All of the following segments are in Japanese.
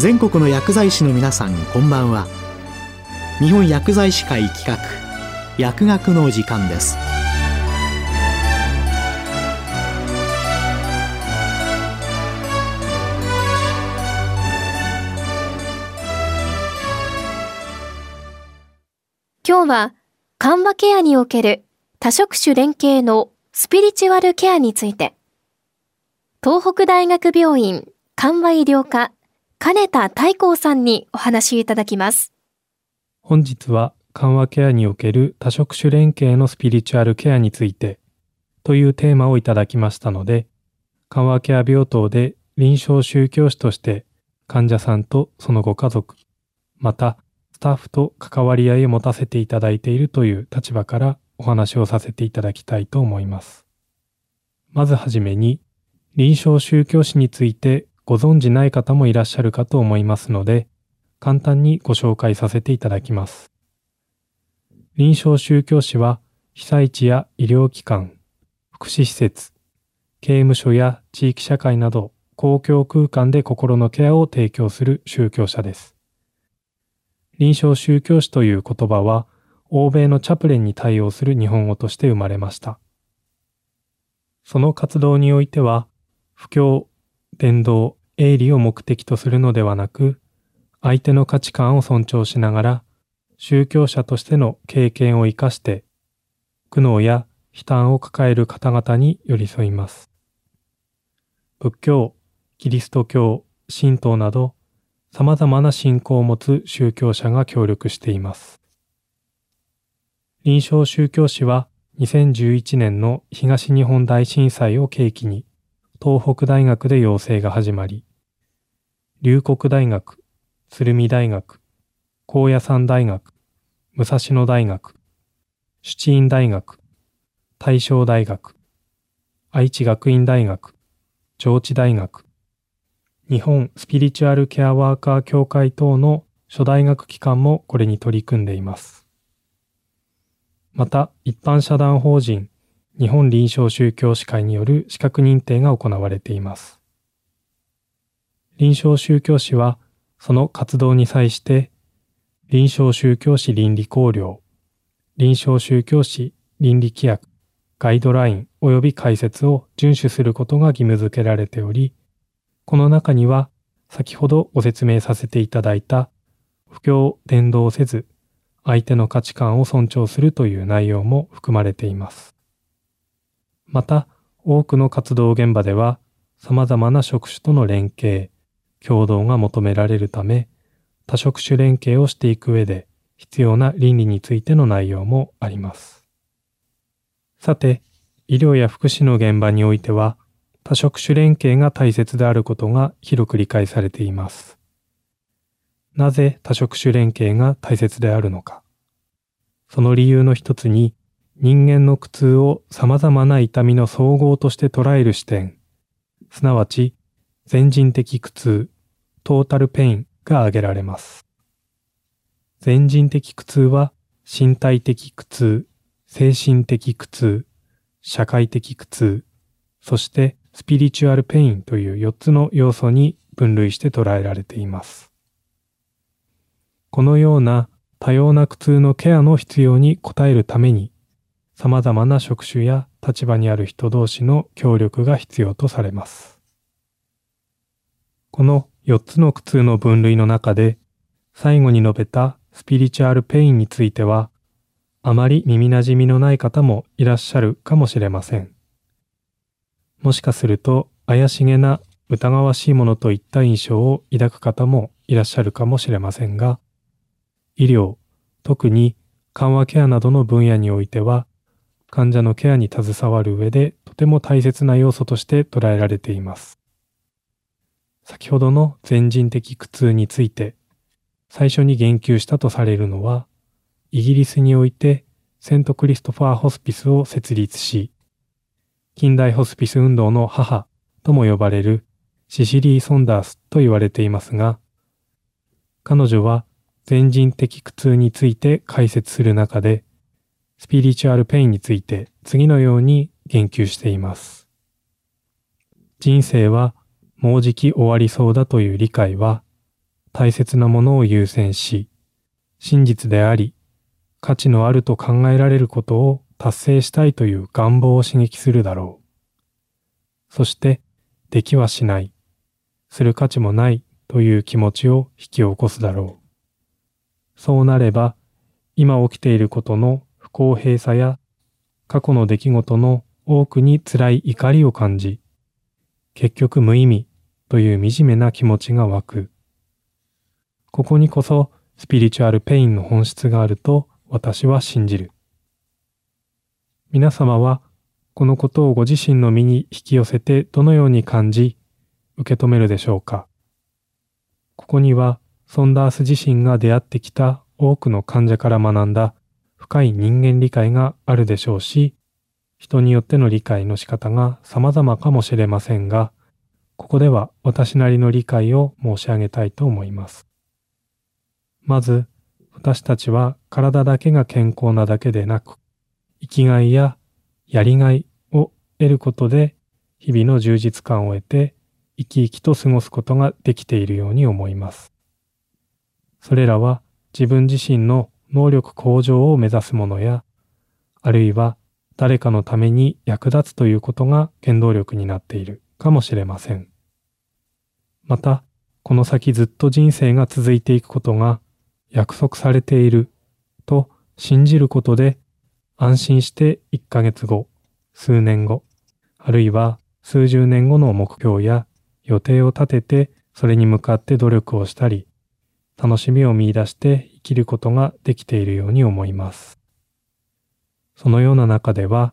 全国の薬剤師の皆さんこんばんは。日本薬剤師会企画薬学の時間です。今日は緩和ケアにおける多職種連携のスピリチュアルケアについて。東北大学病院緩和医療科金田太光さんにお話いただきます。本日は緩和ケアにおける多職種連携のスピリチュアルケアについてというテーマをいただきましたので、緩和ケア病棟で臨床宗教師として患者さんとそのご家族、またスタッフと関わり合いを持たせていただいているという立場からお話をさせていただきたいと思います。まずはじめに、臨床宗教師についてご存じない方もいらっしゃるかと思いますので、簡単にご紹介させていただきます。臨床宗教師は、被災地や医療機関、福祉施設、刑務所や地域社会など公共空間で心のケアを提供する宗教者です。臨床宗教師という言葉は、欧米のチャプレンに対応する日本語として生まれました。その活動においては、布教、伝道、営利を目的とするのではなく、相手の価値観を尊重しながら、宗教者としての経験を活かして、苦悩や悲嘆を抱える方々に寄り添います。仏教、キリスト教、神道など、様々な信仰を持つ宗教者が協力しています。臨床宗教師は2011年の東日本大震災を契機に東北大学で養成が始まり、龍谷大学、鶴見大学、高野山大学、武蔵野大学、七院大学、大正大学、愛知学院大学、上智大学、日本スピリチュアルケアワーカー協会等の諸大学機関もこれに取り組んでいます。また、一般社団法人日本臨床宗教士会による資格認定が行われています。臨床宗教士は、その活動に際して、臨床宗教士倫理考慮、臨床宗教士倫理規約、ガイドライン及び解説を遵守することが義務付けられており、この中には先ほどご説明させていただいた不況伝道せず相手の価値観を尊重するという内容も含まれています。また多くの活動現場では様々な職種との連携、共同が求められるため多職種連携をしていく上で必要な倫理についての内容もあります。さて、医療や福祉の現場においては多職種連携が大切であることが広く理解されています。なぜ多職種連携が大切であるのか。その理由の一つに、人間の苦痛を様々な痛みの総合として捉える視点、すなわち全人的苦痛、トータルペインが挙げられます。全人的苦痛は身体的苦痛、精神的苦痛、社会的苦痛、そしてスピリチュアルペインという4つの要素に分類して捉えられています。このような多様な苦痛のケアの必要に応えるために、様々な職種や立場にある人同士の協力が必要とされます。この4つの苦痛の分類の中で、最後に述べたスピリチュアルペインについては、あまり耳馴染みのない方もいらっしゃるかもしれません。もしかすると怪しげな疑わしいものといった印象を抱く方もいらっしゃるかもしれませんが、医療、特に緩和ケアなどの分野においては、患者のケアに携わる上でとても大切な要素として捉えられています。先ほどの全人的苦痛について、最初に言及したとされるのは、イギリスにおいてセントクリストファーホスピスを設立し、近代ホスピス運動の母とも呼ばれるシシリー・ソンダースと言われていますが、彼女は全人的苦痛について解説する中で、スピリチュアルペインについて次のように言及しています。人生はもうじき終わりそうだという理解は、大切なものを優先し、真実であり、価値のあると考えられることを達成したいという願望を刺激するだろう。そして、できはしない、する価値もないという気持ちを引き起こすだろう。そうなれば、今起きていることの不公平さや過去の出来事の多くに辛い怒りを感じ、結局無意味という惨めな気持ちが湧く。ここにこそスピリチュアルペインの本質があると私は信じる。皆様はこのことをご自身の身に引き寄せてどのように感じ、受け止めるでしょうか。ここにはソンダース自身が出会ってきた多くの患者から学んだ深い人間理解があるでしょうし、人によっての理解の仕方が様々かもしれませんが、ここでは私なりの理解を申し上げたいと思います。まず、私たちは体だけが健康なだけでなく、生きがいややりがいを得ることで日々の充実感を得て生き生きと過ごすことができているように思います。それらは自分自身の能力向上を目指すものや、あるいは誰かのために役立つということが原動力になっているかもしれません。また、この先ずっと人生が続いていくことが約束されていると信じることで安心して1ヶ月後、数年後、あるいは数十年後の目標や予定を立ててそれに向かって努力をしたり、楽しみを見出して生きることができているように思います。そのような中では、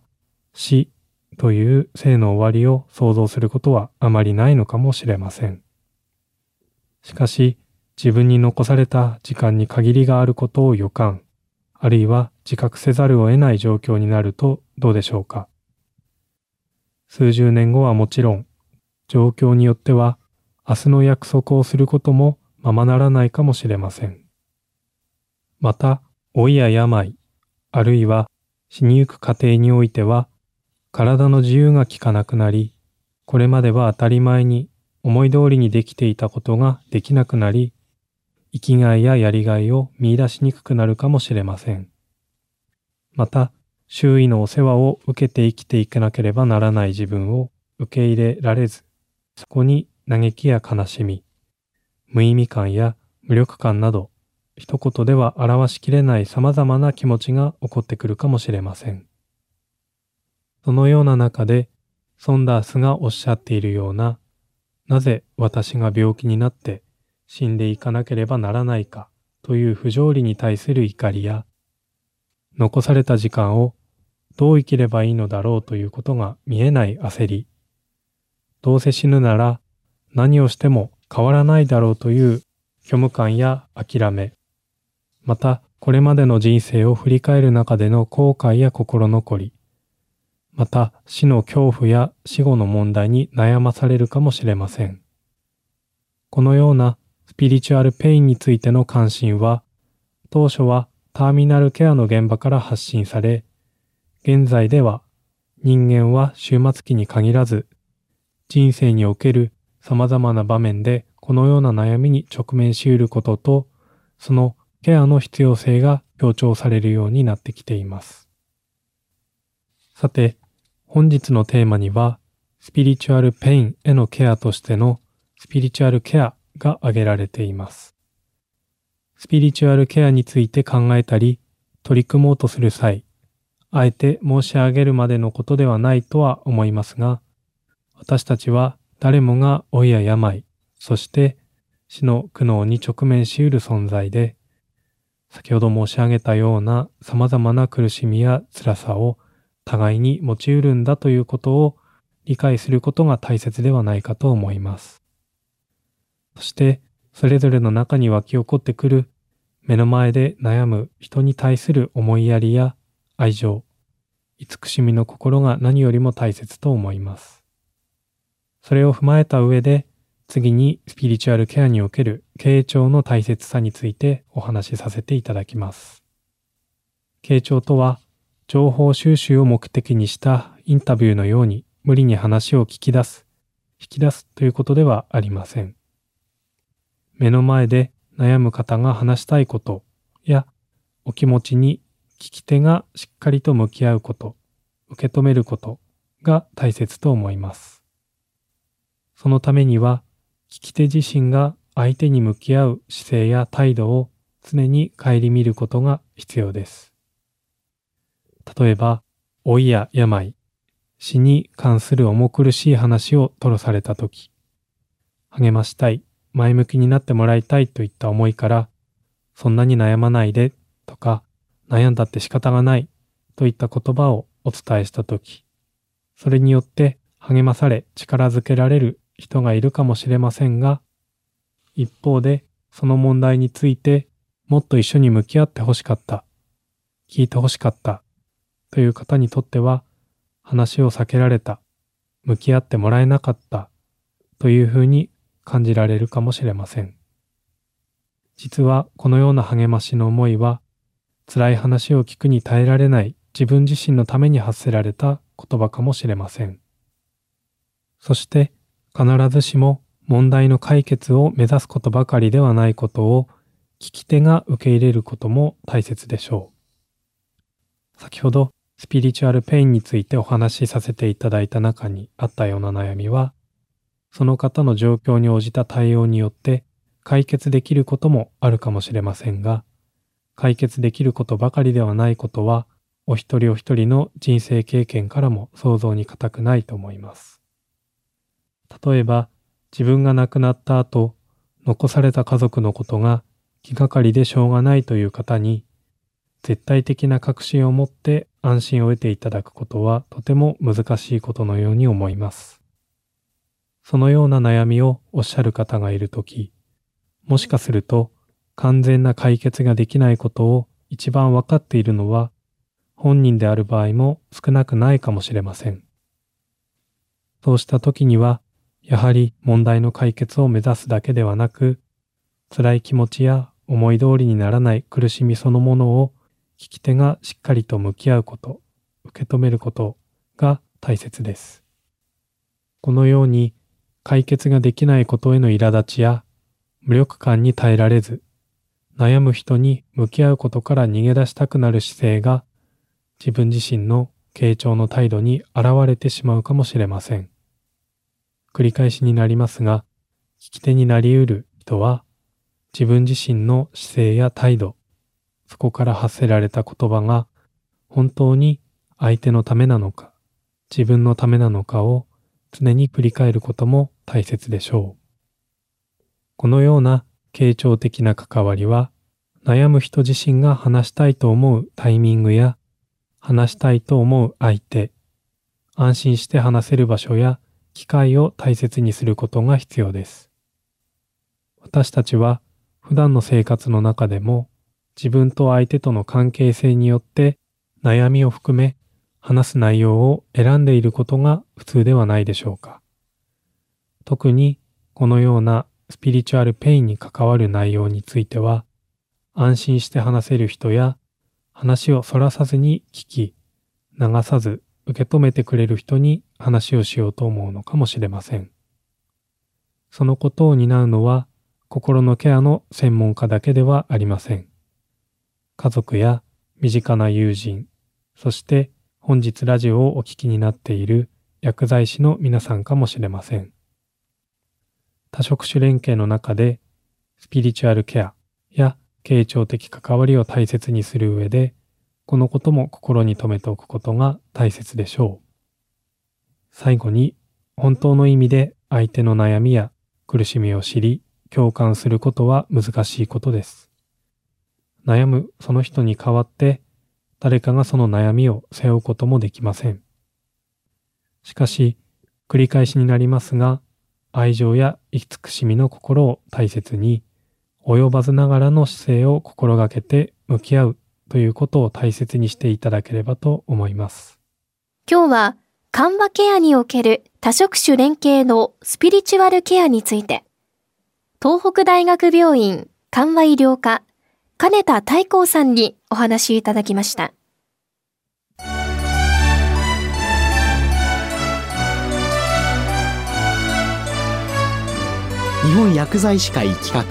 死という生の終わりを想像することはあまりないのかもしれません。しかし、自分に残された時間に限りがあることを予感、あるいは自覚せざるを得ない状況になるとどうでしょうか？数十年後はもちろん、状況によっては明日の約束をすることもままならないかもしれません。また、老いや病、あるいは死にゆく過程においては、体の自由が利かなくなり、これまでは当たり前に思い通りにできていたことができなくなり、生きがいややりがいを見出しにくくなるかもしれません。また、周囲のお世話を受けて生きていかなければならない自分を受け入れられず、そこに嘆きや悲しみ、無意味感や無力感など、一言では表しきれない様々な気持ちが起こってくるかもしれません。そのような中で、ソンダースがおっしゃっているような、なぜ私が病気になって死んでいかなければならないかという不条理に対する怒りや、残された時間をどう生きればいいのだろうということが見えない焦り、どうせ死ぬなら何をしても変わらないだろうという虚無感や諦め、またこれまでの人生を振り返る中での後悔や心残り、また死の恐怖や死後の問題に悩まされるかもしれません。このようなスピリチュアルペインについての関心は、当初はターミナルケアの現場から発信され、現在では人間は終末期に限らず、人生における様々な場面でこのような悩みに直面し得ることと、そのケアの必要性が強調されるようになってきています。さて、本日のテーマには、スピリチュアルペインへのケアとしてのスピリチュアルケアが挙げられています。スピリチュアルケアについて考えたり、取り組もうとする際、あえて申し上げるまでのことではないとは思いますが、私たちは誰もが老いや病、そして死の苦悩に直面し得る存在で、先ほど申し上げたような様々な苦しみや辛さを互いに持ち得るんだということを理解することが大切ではないかと思います。そして、それぞれの中に湧き起こってくる目の前で悩む人に対する思いやりや愛情、慈しみの心が何よりも大切と思います。それを踏まえた上で、次にスピリチュアルケアにおける傾聴の大切さについてお話しさせていただきます。傾聴とは、情報収集を目的にしたインタビューのように無理に話を聞き出す、引き出すということではありません。目の前で悩む方が話したいことやお気持ちに聞き手がしっかりと向き合うこと、受け止めることが大切と思います。そのためには聞き手自身が相手に向き合う姿勢や態度を常に顧みることが必要です。例えば、老いや病、死に関する重苦しい話を吐露されたとき、励ましたい、前向きになってもらいたいといった思いから、そんなに悩まないでとか、悩んだって仕方がないといった言葉をお伝えしたとき、それによって励まされ力づけられる人がいるかもしれませんが、一方でその問題についてもっと一緒に向き合ってほしかった、聞いてほしかったという方にとっては話を避けられた、向き合ってもらえなかったというふうに感じられるかもしれません。実はこのような励ましの思いは辛い話を聞くに耐えられない自分自身のために発せられた言葉かもしれません。そして必ずしも問題の解決を目指すことばかりではないことを聞き手が受け入れることも大切でしょう。先ほどスピリチュアルペインについてお話しさせていただいた中にあったような悩みは、その方の状況に応じた対応によって解決できることもあるかもしれませんが、解決できることばかりではないことは、お一人お一人の人生経験からも想像に難くないと思います。例えば、自分が亡くなった後、残された家族のことが気がかりでしょうがないという方に、絶対的な確信を持って安心を得ていただくことはとても難しいことのように思います。そのような悩みをおっしゃる方がいるとき、もしかすると完全な解決ができないことを一番わかっているのは本人である場合も少なくないかもしれません。そうした時には、やはり問題の解決を目指すだけではなく、辛い気持ちや思い通りにならない苦しみそのものを聞き手がしっかりと向き合うこと、受け止めることが大切です。このように解決ができないことへの苛立ちや無力感に耐えられず、悩む人に向き合うことから逃げ出したくなる姿勢が自分自身の傾聴の態度に現れてしまうかもしれません。繰り返しになりますが、聞き手になり得る人は自分自身の姿勢や態度、そこから発せられた言葉が本当に相手のためなのか、自分のためなのかを常に振り返ることも大切でしょう。このような傾聴的な関わりは、悩む人自身が話したいと思うタイミングや、話したいと思う相手、安心して話せる場所や機会を大切にすることが必要です。私たちは普段の生活の中でも自分と相手との関係性によって悩みを含め話す内容を選んでいることが普通ではないでしょうか。特にこのようなスピリチュアルペインに関わる内容については、安心して話せる人や、話をそらさずに聞き、流さず受け止めてくれる人に話をしようと思うのかもしれません。そのことを担うのは、心のケアの専門家だけではありません。家族や身近な友人、そして本日ラジオをお聞きになっている薬剤師の皆さんかもしれません。多職種連携の中でスピリチュアルケアや傾聴的関わりを大切にする上で、このことも心に留めておくことが大切でしょう。最後に、本当の意味で相手の悩みや苦しみを知り、共感することは難しいことです。悩むその人に代わって、誰かがその悩みを背負うこともできません。しかし、繰り返しになりますが、愛情や慈しみの心を大切に、及ばずながらの姿勢を心がけて向き合うということを大切にしていただければと思います。今日は緩和ケアにおける多職種連携のスピリチュアルケアについて、東北大学病院緩和医療科金田太光さんにお話しいただきました。日本薬剤師会企画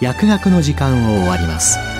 薬学の時間を終わります